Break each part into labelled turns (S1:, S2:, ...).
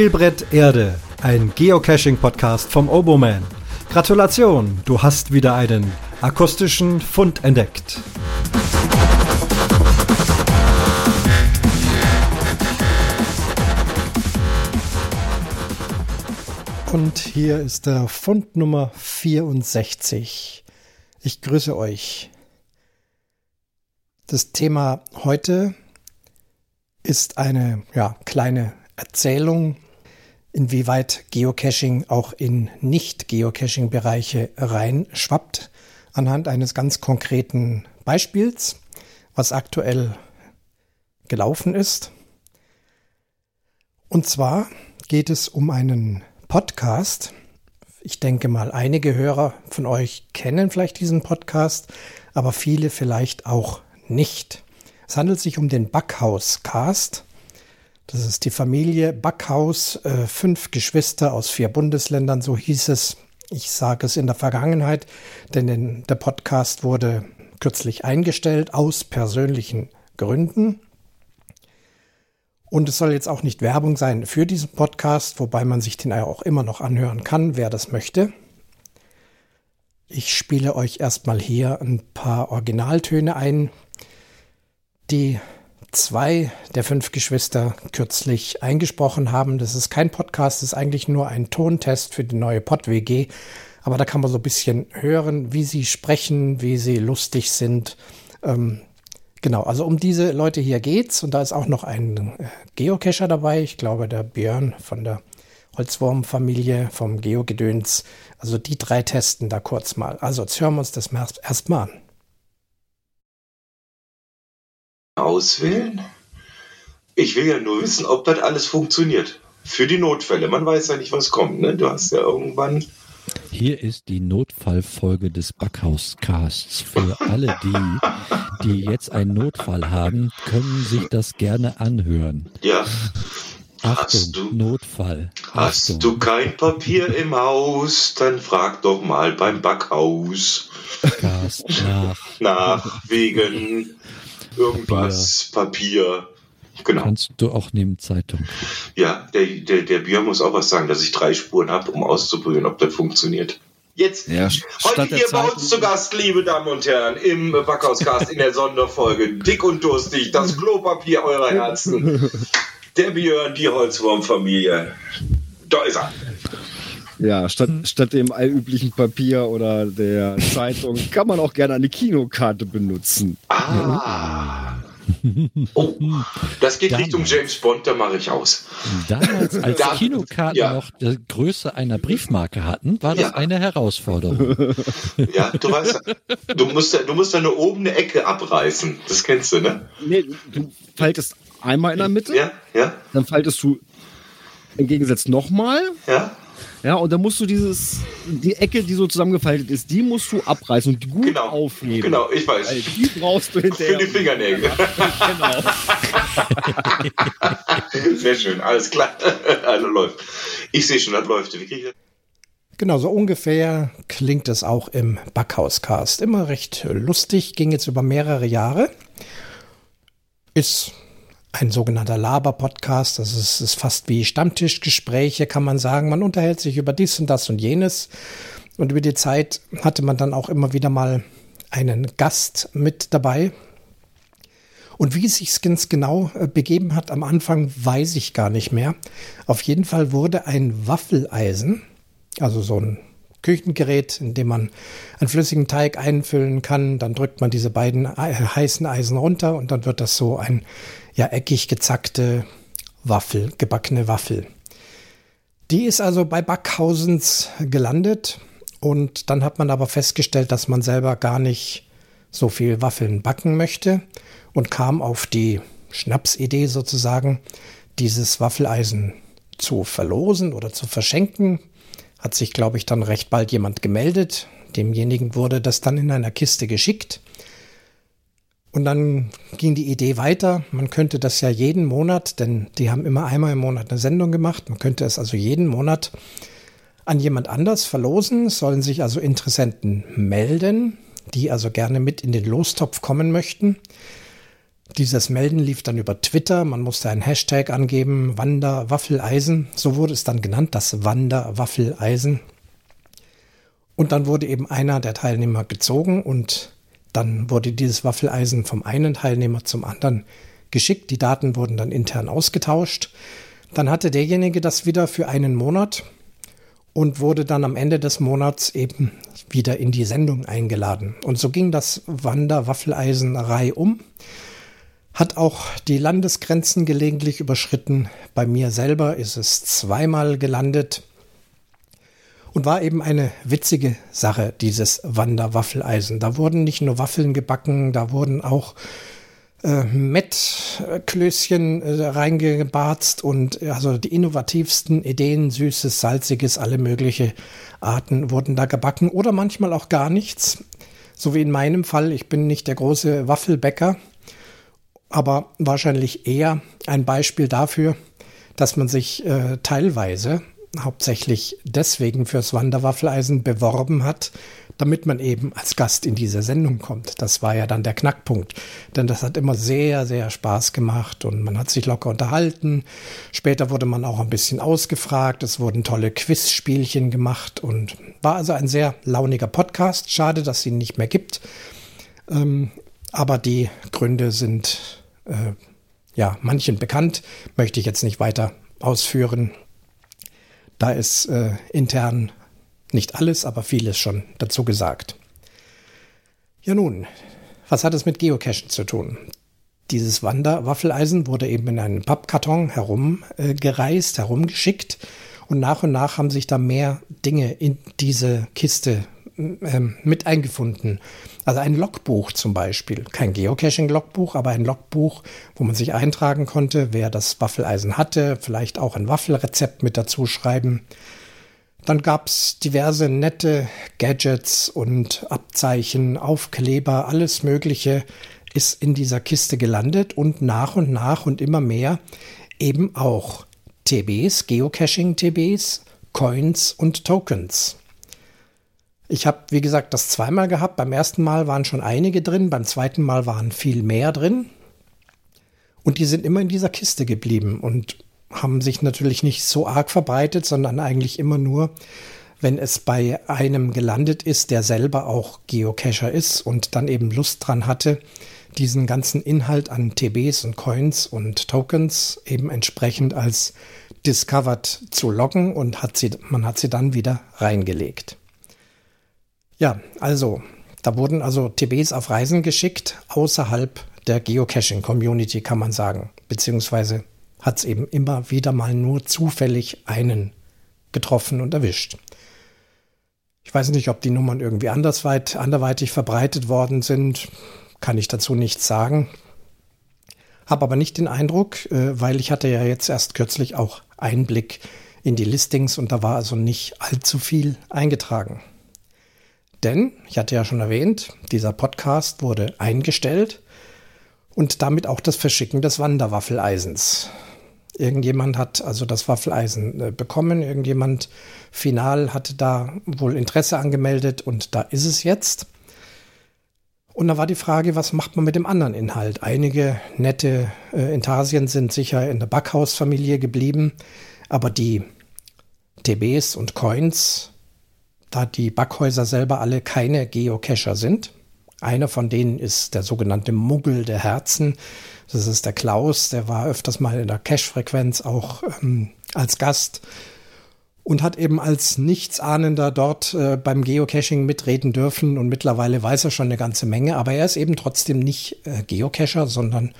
S1: Spielbrett Erde, ein Geocaching-Podcast vom Oboman. Gratulation, du hast wieder einen akustischen Fund entdeckt. Und hier ist der Fund Nummer 64. Ich grüße euch. Das Thema heute ist eine ja, kleine Erzählung, inwieweit Geocaching auch in Nicht-Geocaching-Bereiche reinschwappt, anhand eines ganz konkreten Beispiels, was aktuell gelaufen ist. Und zwar geht es um einen Podcast. Ich denke mal, einige Hörer von euch kennen vielleicht diesen Podcast, aber viele vielleicht auch nicht. Es handelt sich um den Backhaus Cast. Das ist die Familie Backhaus, äh, fünf Geschwister aus vier Bundesländern, so hieß es. Ich sage es in der Vergangenheit, denn in, der Podcast wurde kürzlich eingestellt aus persönlichen Gründen. Und es soll jetzt auch nicht Werbung sein für diesen Podcast, wobei man sich den auch immer noch anhören kann, wer das möchte. Ich spiele euch erstmal hier ein paar Originaltöne ein, die zwei der fünf Geschwister kürzlich eingesprochen haben. Das ist kein Podcast, das ist eigentlich nur ein Tontest für die neue Pod-WG. Aber da kann man so ein bisschen hören, wie sie sprechen, wie sie lustig sind. Ähm, genau, also um diese Leute hier geht's. Und da ist auch noch ein äh, Geocacher dabei. Ich glaube, der Björn von der Holzwurmfamilie vom Geogedöns. Also die drei testen da kurz mal. Also jetzt hören wir uns das erstmal an.
S2: Auswählen? Ich will ja nur wissen, ob das alles funktioniert. Für die Notfälle. Man weiß ja nicht, was kommt. Ne? Du hast ja irgendwann.
S3: Hier ist die Notfallfolge des Backhauscasts. Für alle die, die jetzt einen Notfall haben, können sich das gerne anhören.
S2: Ja.
S3: Achtung, hast du, Notfall.
S2: Hast Achtung. du kein Papier im Haus, dann frag doch mal beim Backhaus.
S3: Cast nach.
S2: Nach wegen irgendwas, Papier.
S3: Genau. Kannst du auch nehmen Zeitung.
S2: Ja, der, der, der Bier muss auch was sagen, dass ich drei Spuren habe, um auszuprobieren, ob das funktioniert. Jetzt, ja, heute hier bei uns zu Gast, liebe Damen und Herren, im Backhauscast in der Sonderfolge, dick und durstig, das Klopapier eurer Herzen. Der Björn, die Holzwurmfamilie. Da ist er.
S4: Ja, statt, statt dem allüblichen Papier oder der Zeitung kann man auch gerne eine Kinokarte benutzen.
S2: Ah. Oh, das geht damals, Richtung James Bond, da mache ich aus.
S3: Damals, als da, Kinokarten ja. noch die Größe einer Briefmarke hatten, war das ja. eine Herausforderung.
S2: Ja, du weißt, du musst, du musst da nur oben eine Ecke abreißen. Das kennst du, ne?
S4: Nee, du faltest einmal in der Mitte.
S2: Ja, ja.
S4: Dann faltest du im Gegensatz nochmal.
S2: Ja.
S4: Ja, und dann musst du dieses, die Ecke, die so zusammengefaltet ist, die musst du abreißen und gut genau, aufheben.
S2: Genau, ich weiß.
S4: Weil die brauchst du hinterher.
S2: Für die Fingernägel. Genau. Sehr schön, alles klar. Also läuft. Ich sehe schon, das läuft. Wie kriege ich das?
S1: Genau, so ungefähr klingt es auch im Backhauscast. Immer recht lustig, ging jetzt über mehrere Jahre. Ist ein sogenannter Laber-Podcast. Das ist, ist fast wie Stammtischgespräche, kann man sagen. Man unterhält sich über dies und das und jenes. Und über die Zeit hatte man dann auch immer wieder mal einen Gast mit dabei. Und wie es sich ganz genau äh, begeben hat am Anfang, weiß ich gar nicht mehr. Auf jeden Fall wurde ein Waffeleisen, also so ein Küchengerät, in dem man einen flüssigen Teig einfüllen kann. Dann drückt man diese beiden heißen Eisen runter und dann wird das so ein ja eckig gezackte Waffel, gebackene Waffel. Die ist also bei Backhausens gelandet und dann hat man aber festgestellt, dass man selber gar nicht so viel Waffeln backen möchte und kam auf die Schnapsidee sozusagen, dieses Waffeleisen zu verlosen oder zu verschenken. Hat sich, glaube ich, dann recht bald jemand gemeldet. Demjenigen wurde das dann in einer Kiste geschickt. Und dann ging die Idee weiter. Man könnte das ja jeden Monat, denn die haben immer einmal im Monat eine Sendung gemacht. Man könnte es also jeden Monat an jemand anders verlosen. Es sollen sich also Interessenten melden, die also gerne mit in den Lostopf kommen möchten. Dieses Melden lief dann über Twitter. Man musste einen Hashtag angeben, Wanderwaffeleisen. So wurde es dann genannt, das Wanderwaffeleisen. Und dann wurde eben einer der Teilnehmer gezogen und dann wurde dieses Waffeleisen vom einen Teilnehmer zum anderen geschickt. Die Daten wurden dann intern ausgetauscht. Dann hatte derjenige das wieder für einen Monat und wurde dann am Ende des Monats eben wieder in die Sendung eingeladen. Und so ging das Wanderwaffeleisenrei um. Hat auch die Landesgrenzen gelegentlich überschritten. Bei mir selber ist es zweimal gelandet. Und war eben eine witzige Sache, dieses Wanderwaffeleisen. Da wurden nicht nur Waffeln gebacken, da wurden auch äh, Mettklößchen äh, reingebarzt und äh, also die innovativsten Ideen, süßes, salziges, alle mögliche Arten wurden da gebacken oder manchmal auch gar nichts. So wie in meinem Fall, ich bin nicht der große Waffelbäcker, aber wahrscheinlich eher ein Beispiel dafür, dass man sich äh, teilweise hauptsächlich deswegen fürs Wanderwaffeleisen beworben hat, damit man eben als Gast in diese Sendung kommt. Das war ja dann der Knackpunkt. Denn das hat immer sehr, sehr Spaß gemacht und man hat sich locker unterhalten. Später wurde man auch ein bisschen ausgefragt. Es wurden tolle Quizspielchen gemacht und war also ein sehr launiger Podcast. Schade, dass es ihn nicht mehr gibt. Ähm, aber die Gründe sind äh, ja manchen bekannt. Möchte ich jetzt nicht weiter ausführen. Da ist äh, intern nicht alles, aber vieles schon dazu gesagt. Ja nun, was hat es mit Geocachen zu tun? Dieses Wanderwaffeleisen wurde eben in einen Pappkarton herumgereist, äh, herumgeschickt und nach und nach haben sich da mehr Dinge in diese Kiste äh, mit eingefunden. Also ein Logbuch zum Beispiel, kein Geocaching-Logbuch, aber ein Logbuch, wo man sich eintragen konnte, wer das Waffeleisen hatte, vielleicht auch ein Waffelrezept mit dazu schreiben. Dann gab's diverse nette Gadgets und Abzeichen, Aufkleber, alles Mögliche ist in dieser Kiste gelandet und nach und nach und immer mehr eben auch TBs, Geocaching-TBs, Coins und Tokens. Ich habe, wie gesagt, das zweimal gehabt. Beim ersten Mal waren schon einige drin, beim zweiten Mal waren viel mehr drin. Und die sind immer in dieser Kiste geblieben. Und haben sich natürlich nicht so arg verbreitet, sondern eigentlich immer nur, wenn es bei einem gelandet ist, der selber auch Geocacher ist und dann eben Lust dran hatte, diesen ganzen Inhalt an TBs und Coins und Tokens eben entsprechend als discovered zu loggen und hat sie, man hat sie dann wieder reingelegt. Ja, also, da wurden also TBs auf Reisen geschickt, außerhalb der Geocaching-Community, kann man sagen, beziehungsweise hat es eben immer wieder mal nur zufällig einen getroffen und erwischt. Ich weiß nicht, ob die Nummern irgendwie andersweit, anderweitig verbreitet worden sind, kann ich dazu nichts sagen. Habe aber nicht den Eindruck, äh, weil ich hatte ja jetzt erst kürzlich auch Einblick in die Listings und da war also nicht allzu viel eingetragen. Denn, ich hatte ja schon erwähnt, dieser Podcast wurde eingestellt und damit auch das Verschicken des Wanderwaffeleisens. Irgendjemand hat also das Waffeleisen äh, bekommen, irgendjemand final hatte da wohl Interesse angemeldet und da ist es jetzt. Und da war die Frage, was macht man mit dem anderen Inhalt? Einige nette äh, Intarsien sind sicher in der Backhausfamilie geblieben, aber die TBs und Coins, da die Backhäuser selber alle keine Geocacher sind, einer von denen ist der sogenannte Muggel der Herzen. Das ist der Klaus, der war öfters mal in der Cash-Frequenz auch ähm, als Gast und hat eben als Nichtsahnender dort äh, beim Geocaching mitreden dürfen und mittlerweile weiß er schon eine ganze Menge, aber er ist eben trotzdem nicht äh, Geocacher, sondern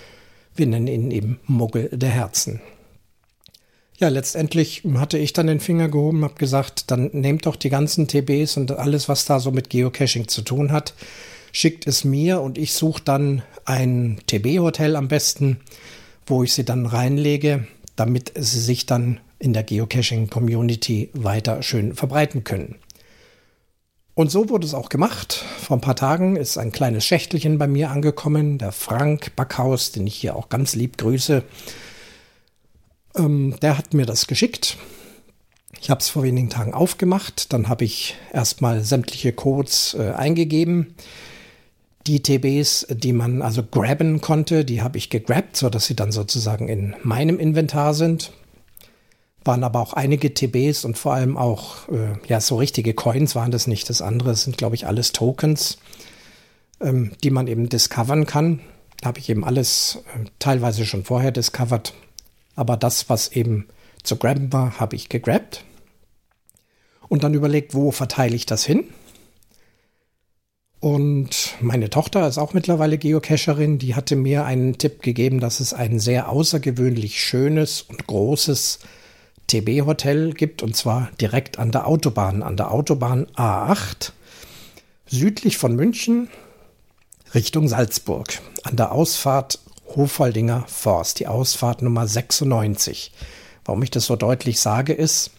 S1: wir nennen ihn eben Muggel der Herzen. Ja, letztendlich hatte ich dann den Finger gehoben, habe gesagt, dann nehmt doch die ganzen TBs und alles, was da so mit Geocaching zu tun hat, schickt es mir und ich suche dann ein TB-Hotel am besten, wo ich sie dann reinlege, damit sie sich dann in der Geocaching-Community weiter schön verbreiten können. Und so wurde es auch gemacht. Vor ein paar Tagen ist ein kleines Schächtelchen bei mir angekommen, der Frank Backhaus, den ich hier auch ganz lieb grüße. Ähm, der hat mir das geschickt. Ich habe es vor wenigen Tagen aufgemacht. Dann habe ich erstmal sämtliche Codes äh, eingegeben Die TBs, die man also grabben konnte, die habe ich gegrabt, sodass sie dann sozusagen in meinem Inventar sind. Waren aber auch einige TBs und vor allem auch, äh, ja, so richtige Coins waren das nicht. Das andere sind, glaube ich, alles Tokens, ähm, die man eben discovern kann. Da habe ich eben alles äh, teilweise schon vorher discovered. Aber das, was eben zu grabben war, habe ich gegrabt. Und dann überlegt, wo verteile ich das hin? Und meine Tochter ist auch mittlerweile Geocacherin, die hatte mir einen Tipp gegeben, dass es ein sehr außergewöhnlich schönes und großes TB-Hotel gibt, und zwar direkt an der Autobahn, an der Autobahn A8, südlich von München, Richtung Salzburg, an der Ausfahrt Hofaldinger Forst, die Ausfahrt Nummer 96. Warum ich das so deutlich sage, ist,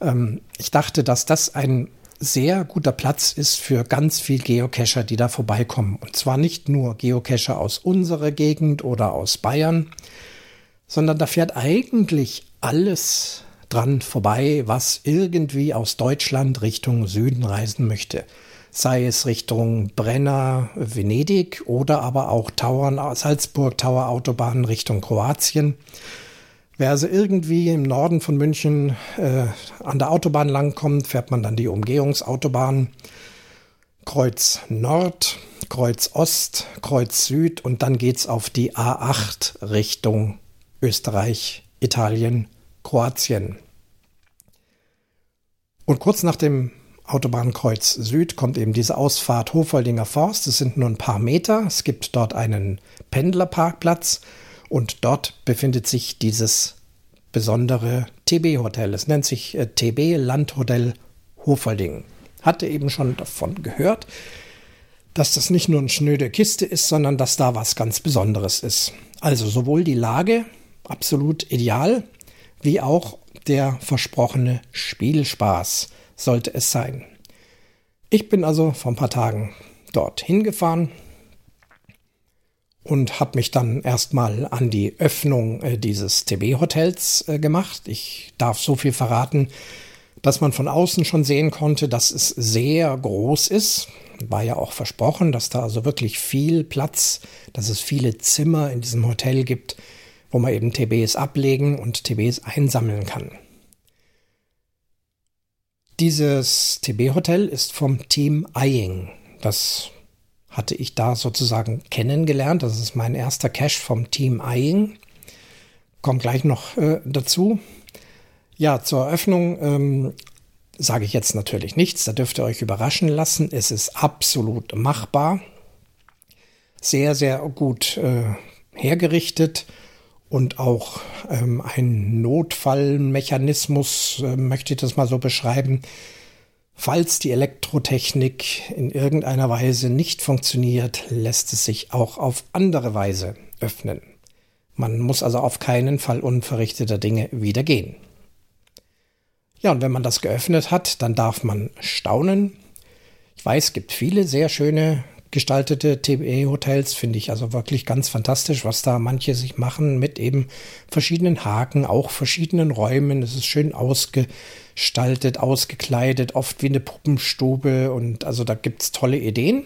S1: ähm, ich dachte, dass das ein sehr guter Platz ist für ganz viel Geocacher, die da vorbeikommen. Und zwar nicht nur Geocacher aus unserer Gegend oder aus Bayern, sondern da fährt eigentlich alles dran vorbei, was irgendwie aus Deutschland Richtung Süden reisen möchte. Sei es Richtung Brenner, Venedig oder aber auch Tauern, Salzburg, Tower Autobahn Richtung Kroatien. Wer also irgendwie im Norden von München äh, an der Autobahn langkommt, fährt man dann die Umgehungsautobahn. Kreuz Nord, Kreuz Ost, Kreuz Süd und dann geht's auf die A8 Richtung Österreich, Italien, Kroatien. Und kurz nach dem Autobahnkreuz Süd kommt eben diese Ausfahrt Hofoldinger Forst. Es sind nur ein paar Meter. Es gibt dort einen Pendlerparkplatz und dort befindet sich dieses besondere TB-Hotel. Es nennt sich äh, TB Landhotel Hofolding. Hatte eben schon davon gehört, dass das nicht nur eine schnöde Kiste ist, sondern dass da was ganz Besonderes ist. Also sowohl die Lage absolut ideal, wie auch der versprochene Spielspaß sollte es sein. Ich bin also vor ein paar Tagen dort hingefahren, und habe mich dann erstmal an die Öffnung äh, dieses TB-Hotels äh, gemacht. Ich darf so viel verraten, dass man von außen schon sehen konnte, dass es sehr groß ist. War ja auch versprochen, dass da also wirklich viel Platz, dass es viele Zimmer in diesem Hotel gibt, wo man eben TBs ablegen und TBs einsammeln kann. Dieses TB-Hotel ist vom Team Eying. Das hatte ich da sozusagen kennengelernt. Das ist mein erster Cache vom Team Eying. Kommt gleich noch äh, dazu. Ja, zur Eröffnung ähm, sage ich jetzt natürlich nichts. Da dürft ihr euch überraschen lassen. Es ist absolut machbar. Sehr, sehr gut äh, hergerichtet und auch ähm, ein Notfallmechanismus, äh, möchte ich das mal so beschreiben, Falls die Elektrotechnik in irgendeiner Weise nicht funktioniert, lässt es sich auch auf andere Weise öffnen. Man muss also auf keinen Fall unverrichteter Dinge wieder gehen. Ja, und wenn man das geöffnet hat, dann darf man staunen. Ich weiß, es gibt viele sehr schöne gestaltete TBE-Hotels, finde ich also wirklich ganz fantastisch, was da manche sich machen mit eben verschiedenen Haken, auch verschiedenen Räumen. Es ist schön ausge gestaltet, ausgekleidet, oft wie eine Puppenstube und also da gibt es tolle Ideen.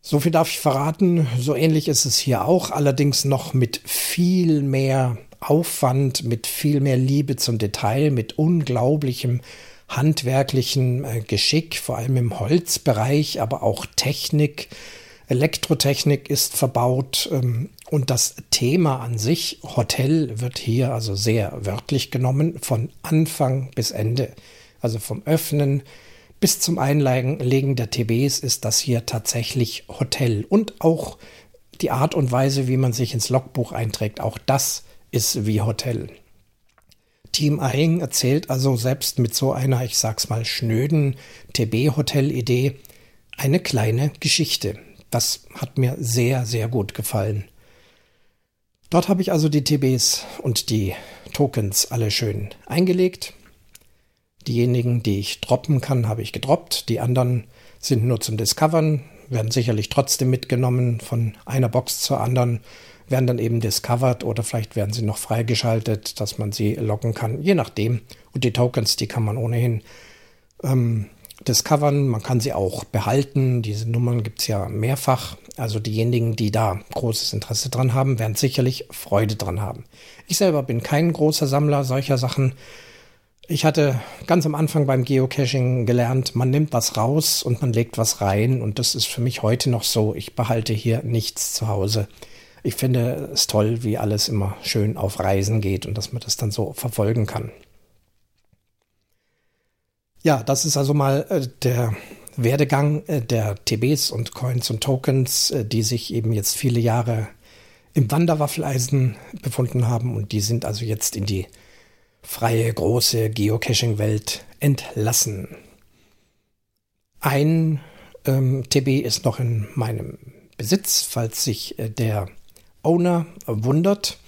S1: So viel darf ich verraten. So ähnlich ist es hier auch, allerdings noch mit viel mehr Aufwand, mit viel mehr Liebe zum Detail, mit unglaublichem handwerklichen äh, Geschick, vor allem im Holzbereich, aber auch Technik. Elektrotechnik ist verbaut ähm, und das Thema an sich, Hotel, wird hier also sehr wörtlich genommen, von Anfang bis Ende. Also vom Öffnen bis zum Einlegen der TBs ist das hier tatsächlich Hotel. Und auch die Art und Weise, wie man sich ins Logbuch einträgt, auch das ist wie Hotel. Team Aing erzählt also selbst mit so einer, ich sag's mal, schnöden TB-Hotel-Idee eine kleine Geschichte. Das hat mir sehr, sehr gut gefallen. Dort habe ich also die TBs und die Tokens alle schön eingelegt. Diejenigen, die ich droppen kann, habe ich gedroppt. Die anderen sind nur zum Discovern, werden sicherlich trotzdem mitgenommen von einer Box zur anderen, werden dann eben discovered oder vielleicht werden sie noch freigeschaltet, dass man sie locken kann, je nachdem. Und die Tokens, die kann man ohnehin ähm, discovern, man kann sie auch behalten. Diese Nummern gibt es ja mehrfach. Also diejenigen, die da großes Interesse dran haben, werden sicherlich Freude dran haben. Ich selber bin kein großer Sammler solcher Sachen. Ich hatte ganz am Anfang beim Geocaching gelernt, man nimmt was raus und man legt was rein und das ist für mich heute noch so. Ich behalte hier nichts zu Hause. Ich finde es toll, wie alles immer schön auf Reisen geht und dass man das dann so verfolgen kann. Ja, das ist also mal äh, der Werdegang äh, der TBs und Coins und Tokens, äh, die sich eben jetzt viele Jahre im Wanderwaffeleisen befunden haben und die sind also jetzt in die freie große Geocaching-Welt entlassen. Ein ähm, TB ist noch in meinem Besitz, falls sich der Owner wundert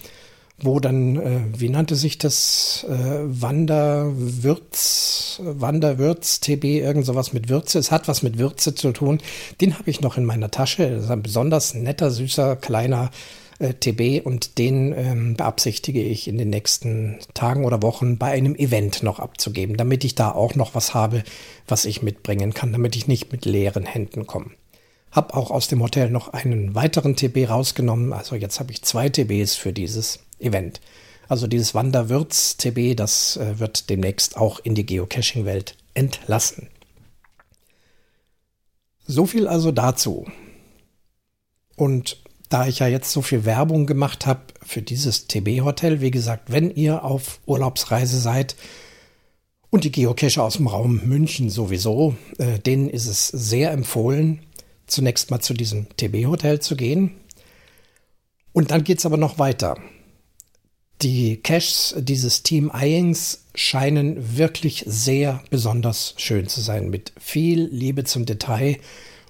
S1: wo dann, äh, wie nannte sich das, äh, Wanderwürz, Wanderwürz, TB, irgend sowas mit Würze. Es hat was mit Würze zu tun. Den habe ich noch in meiner Tasche. Das ist ein besonders netter, süßer, kleiner äh, TB und den ähm, beabsichtige ich in den nächsten Tagen oder Wochen bei einem Event noch abzugeben, damit ich da auch noch was habe, was ich mitbringen kann, damit ich nicht mit leeren Händen komme. Hab auch aus dem Hotel noch einen weiteren TB rausgenommen. Also jetzt habe ich zwei TBs für dieses Event. Also dieses Wanderwürz-TB, das äh, wird demnächst auch in die Geocaching-Welt entlassen. So viel also dazu. Und da ich ja jetzt so viel Werbung gemacht habe für dieses TB-Hotel, wie gesagt, wenn ihr auf Urlaubsreise seid und die Geocacher aus dem Raum München sowieso, äh, denen ist es sehr empfohlen, zunächst mal zu diesem TB-Hotel zu gehen. Und dann geht es aber noch weiter. Die Caches dieses Team Eyings scheinen wirklich sehr besonders schön zu sein, mit viel Liebe zum Detail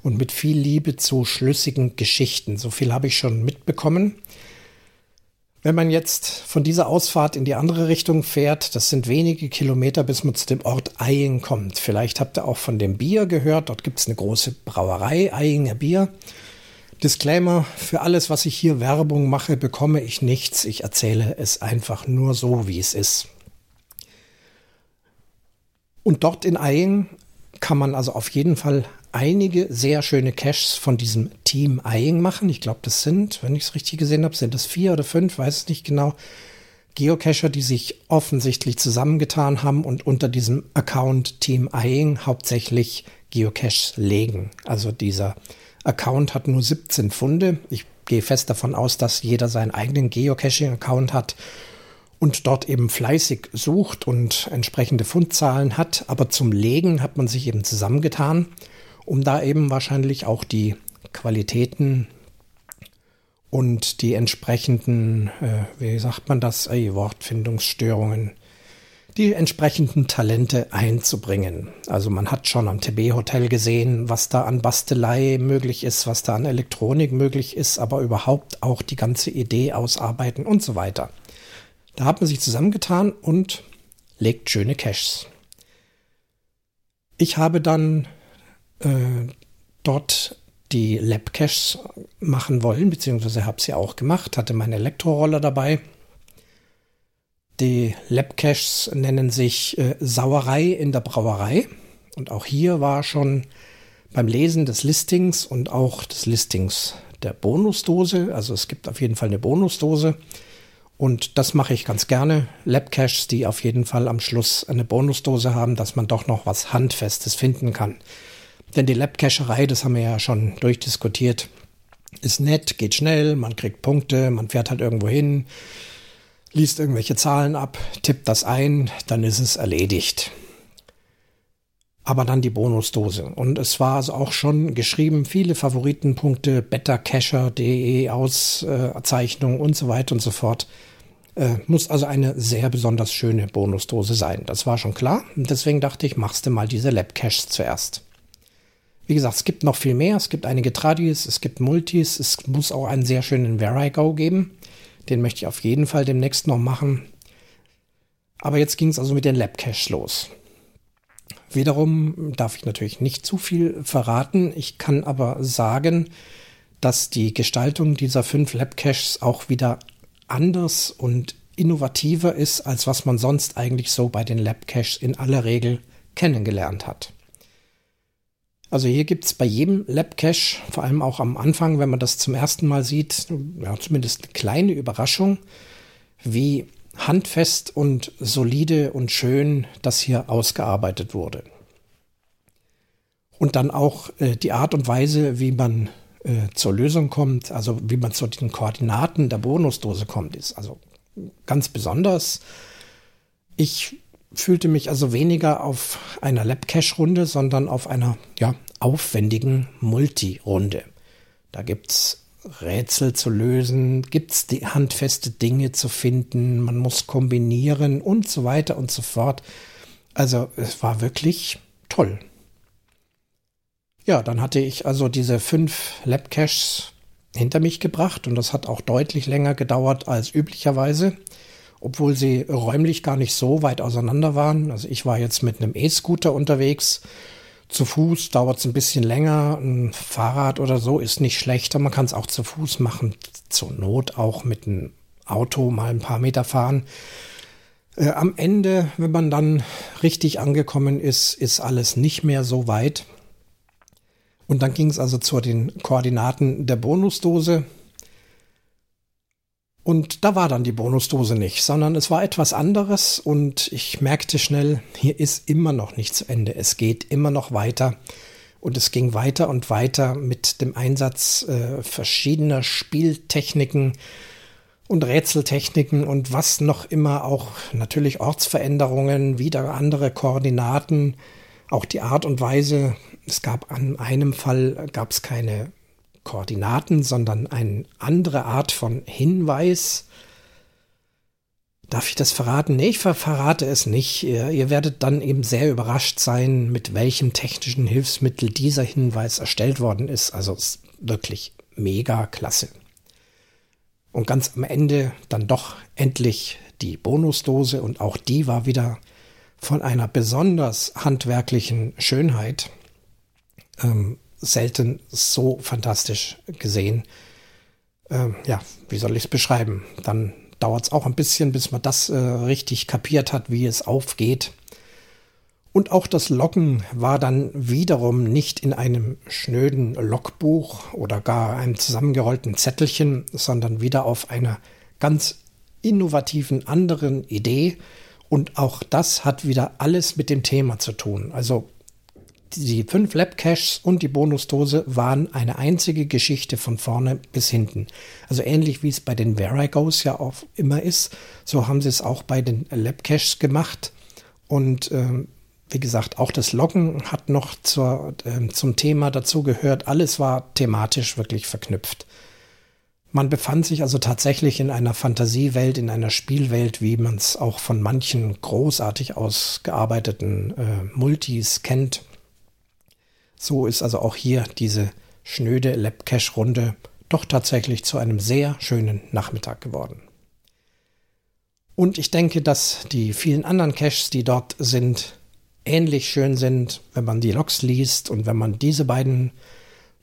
S1: und mit viel Liebe zu schlüssigen Geschichten. So viel habe ich schon mitbekommen. Wenn man jetzt von dieser Ausfahrt in die andere Richtung fährt, das sind wenige Kilometer, bis man zu dem Ort Eying kommt. Vielleicht habt ihr auch von dem Bier gehört. Dort gibt es eine große Brauerei, Eyinger Bier. Disclaimer, für alles, was ich hier Werbung mache, bekomme ich nichts. Ich erzähle es einfach nur so, wie es ist. Und dort in Eying kann man also auf jeden Fall einige sehr schöne Caches von diesem Team Eying machen. Ich glaube, das sind, wenn ich es richtig gesehen habe, sind es vier oder fünf, weiß es nicht genau. Geocacher, die sich offensichtlich zusammengetan haben und unter diesem Account Team Eying hauptsächlich Geocaches legen. Also dieser Account hat nur 17 Funde. Ich gehe fest davon aus, dass jeder seinen eigenen Geocaching-Account hat und dort eben fleißig sucht und entsprechende Fundzahlen hat. Aber zum Legen hat man sich eben zusammengetan, um da eben wahrscheinlich auch die Qualitäten und die entsprechenden, äh, wie sagt man das, ey, Wortfindungsstörungen die entsprechenden Talente einzubringen. Also man hat schon am TB-Hotel gesehen, was da an Bastelei möglich ist, was da an Elektronik möglich ist, aber überhaupt auch die ganze Idee ausarbeiten und so weiter. Da hat man sich zusammengetan und legt schöne Caches. Ich habe dann äh, dort die Lab-Caches machen wollen, beziehungsweise habe sie auch gemacht, hatte meine Elektroroller dabei die Labcaches nennen sich äh, Sauerei in der Brauerei. Und auch hier war schon beim Lesen des Listings und auch des Listings der Bonusdose, also es gibt auf jeden Fall eine Bonusdose. Und das mache ich ganz gerne. Labcaches, die auf jeden Fall am Schluss eine Bonusdose haben, dass man doch noch was Handfestes finden kann. Denn die Labcacherei, das haben wir ja schon durchdiskutiert, ist nett, geht schnell, man kriegt Punkte, man fährt halt irgendwo hin, liest irgendwelche Zahlen ab, tippt das ein, dann ist es erledigt. Aber dann die Bonusdose. Und es war also auch schon geschrieben, viele Favoritenpunkte, bettercacher.de, Auszeichnung und so weiter und so fort. Äh, muss also eine sehr besonders schöne Bonusdose sein. Das war schon klar. Und deswegen dachte ich, machst du mal diese Labcaches zuerst. Wie gesagt, es gibt noch viel mehr. Es gibt einige Tradis, es gibt Multis, es muss auch einen sehr schönen Verigo geben. Den möchte ich auf jeden Fall demnächst noch machen. Aber jetzt ging es also mit den Labcaches los. Wiederum darf ich natürlich nicht zu viel verraten. Ich kann aber sagen, dass die Gestaltung dieser fünf Labcaches auch wieder anders und innovativer ist, als was man sonst eigentlich so bei den Labcaches in aller Regel kennengelernt hat. Also hier gibt es bei jedem Lab-Cache, vor allem auch am Anfang, wenn man das zum ersten Mal sieht, ja, zumindest eine kleine Überraschung, wie handfest und solide und schön das hier ausgearbeitet wurde. Und dann auch äh, die Art und Weise, wie man äh, zur Lösung kommt, also wie man zu den Koordinaten der Bonusdose kommt, ist also ganz besonders. Ich fühlte mich also weniger auf einer Lab-Cache-Runde, sondern auf einer ja, aufwendigen Multi-Runde. Da gibt es Rätsel zu lösen, gibt es die handfeste Dinge zu finden, man muss kombinieren und so weiter und so fort. Also es war wirklich toll. Ja, dann hatte ich also diese fünf Lab-Caches hinter mich gebracht und das hat auch deutlich länger gedauert als üblicherweise obwohl sie räumlich gar nicht so weit auseinander waren. Also ich war jetzt mit einem E-Scooter unterwegs. Zu Fuß dauert es ein bisschen länger. Ein Fahrrad oder so ist nicht schlechter. Man kann es auch zu Fuß machen. Zur Not auch mit einem Auto mal ein paar Meter fahren. Äh, am Ende, wenn man dann richtig angekommen ist, ist alles nicht mehr so weit. Und dann ging es also zu den Koordinaten der Bonusdose. Und da war dann die Bonusdose nicht, sondern es war etwas anderes und ich merkte schnell, hier ist immer noch nicht zu Ende. Es geht immer noch weiter. Und es ging weiter und weiter mit dem Einsatz äh, verschiedener Spieltechniken und Rätseltechniken und was noch immer auch natürlich Ortsveränderungen, wieder andere Koordinaten, auch die Art und Weise. Es gab an einem Fall gab es keine Koordinaten, sondern eine andere Art von Hinweis. Darf ich das verraten? Nee, ich verrate es nicht. Ihr, ihr, werdet dann eben sehr überrascht sein, mit welchem technischen Hilfsmittel dieser Hinweis erstellt worden ist. Also ist wirklich mega klasse. Und ganz am Ende dann doch endlich die Bonusdose und auch die war wieder von einer besonders handwerklichen Schönheit. Ähm, selten so fantastisch gesehen. Ähm, ja, wie soll ich es beschreiben? Dann dauert es auch ein bisschen, bis man das äh, richtig kapiert hat, wie es aufgeht. Und auch das Loggen war dann wiederum nicht in einem schnöden Logbuch oder gar einem zusammengerollten Zettelchen, sondern wieder auf einer ganz innovativen anderen Idee. Und auch das hat wieder alles mit dem Thema zu tun. Also die fünf Lab-Caches und die Bonusdose waren eine einzige Geschichte von vorne bis hinten. Also ähnlich wie es bei den Verigos ja auch immer ist, so haben sie es auch bei den Lab-Caches gemacht. Und ähm, wie gesagt, auch das Loggen hat noch zur, äh, zum Thema dazu gehört. Alles war thematisch wirklich verknüpft. Man befand sich also tatsächlich in einer Fantasiewelt, in einer Spielwelt, wie man es auch von manchen großartig ausgearbeiteten äh, Multis kennt. So ist also auch hier diese schnöde Labcache-Runde doch tatsächlich zu einem sehr schönen Nachmittag geworden. Und ich denke, dass die vielen anderen Caches, die dort sind, ähnlich schön sind, wenn man die Logs liest und wenn man diese beiden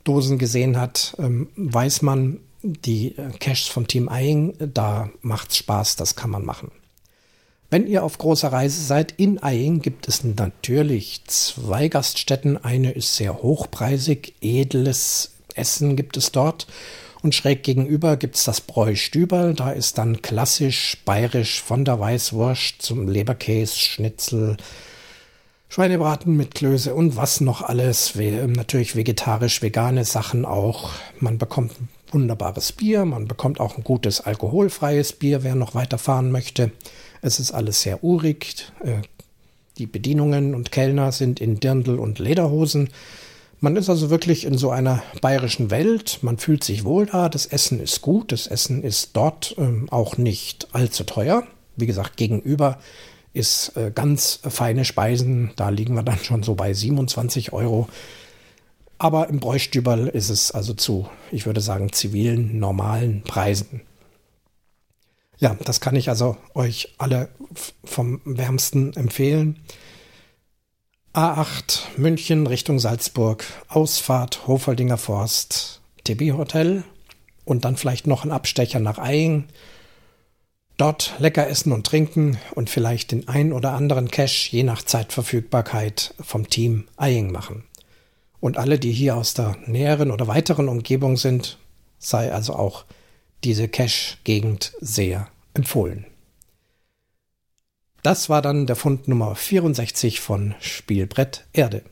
S1: Dosen gesehen hat, ähm, weiß man, die äh, Caches vom Team Eying, da macht's Spaß, das kann man machen. Wenn ihr auf großer Reise seid, in Eying gibt es natürlich zwei Gaststätten. Eine ist sehr hochpreisig, edles Essen gibt es dort. Und schräg gegenüber gibt es das Bräu Stüberl. Da ist dann klassisch bayerisch von der Weißwurst zum Leberkäse, Schnitzel, Schweinebraten mit Klöße und was noch alles. Natürlich vegetarisch, vegane Sachen auch. Man bekommt ein wunderbares Bier, man bekommt auch ein gutes alkoholfreies Bier, wer noch weiterfahren möchte. Es ist alles sehr urig. Äh, die Bedienungen und Kellner sind in Dirndl und Lederhosen. Man ist also wirklich in so einer bayerischen Welt. Man fühlt sich wohl da. Das Essen ist gut. Das Essen ist dort ähm, auch nicht allzu teuer. Wie gesagt, gegenüber ist äh, ganz feine Speisen. Da liegen wir dann schon so bei 27 Euro. Aber im Bräustüberl ist es also zu, ich würde sagen, zivilen, normalen Preisen. Ja, das kann ich also euch alle vom wärmsten empfehlen. A8 München Richtung Salzburg, Ausfahrt Hofoldinger Forst, TB Hotel und dann vielleicht noch ein Abstecher nach Eying. Dort lecker essen und trinken und vielleicht den ein oder anderen Cash je nach Zeitverfügbarkeit vom Team Eying machen. Und alle, die hier aus der näheren oder weiteren Umgebung sind, sei also auch diese Cache-Gegend sehr empfohlen. Das war dann der Fund Nummer 64 von Spielbrett Erde.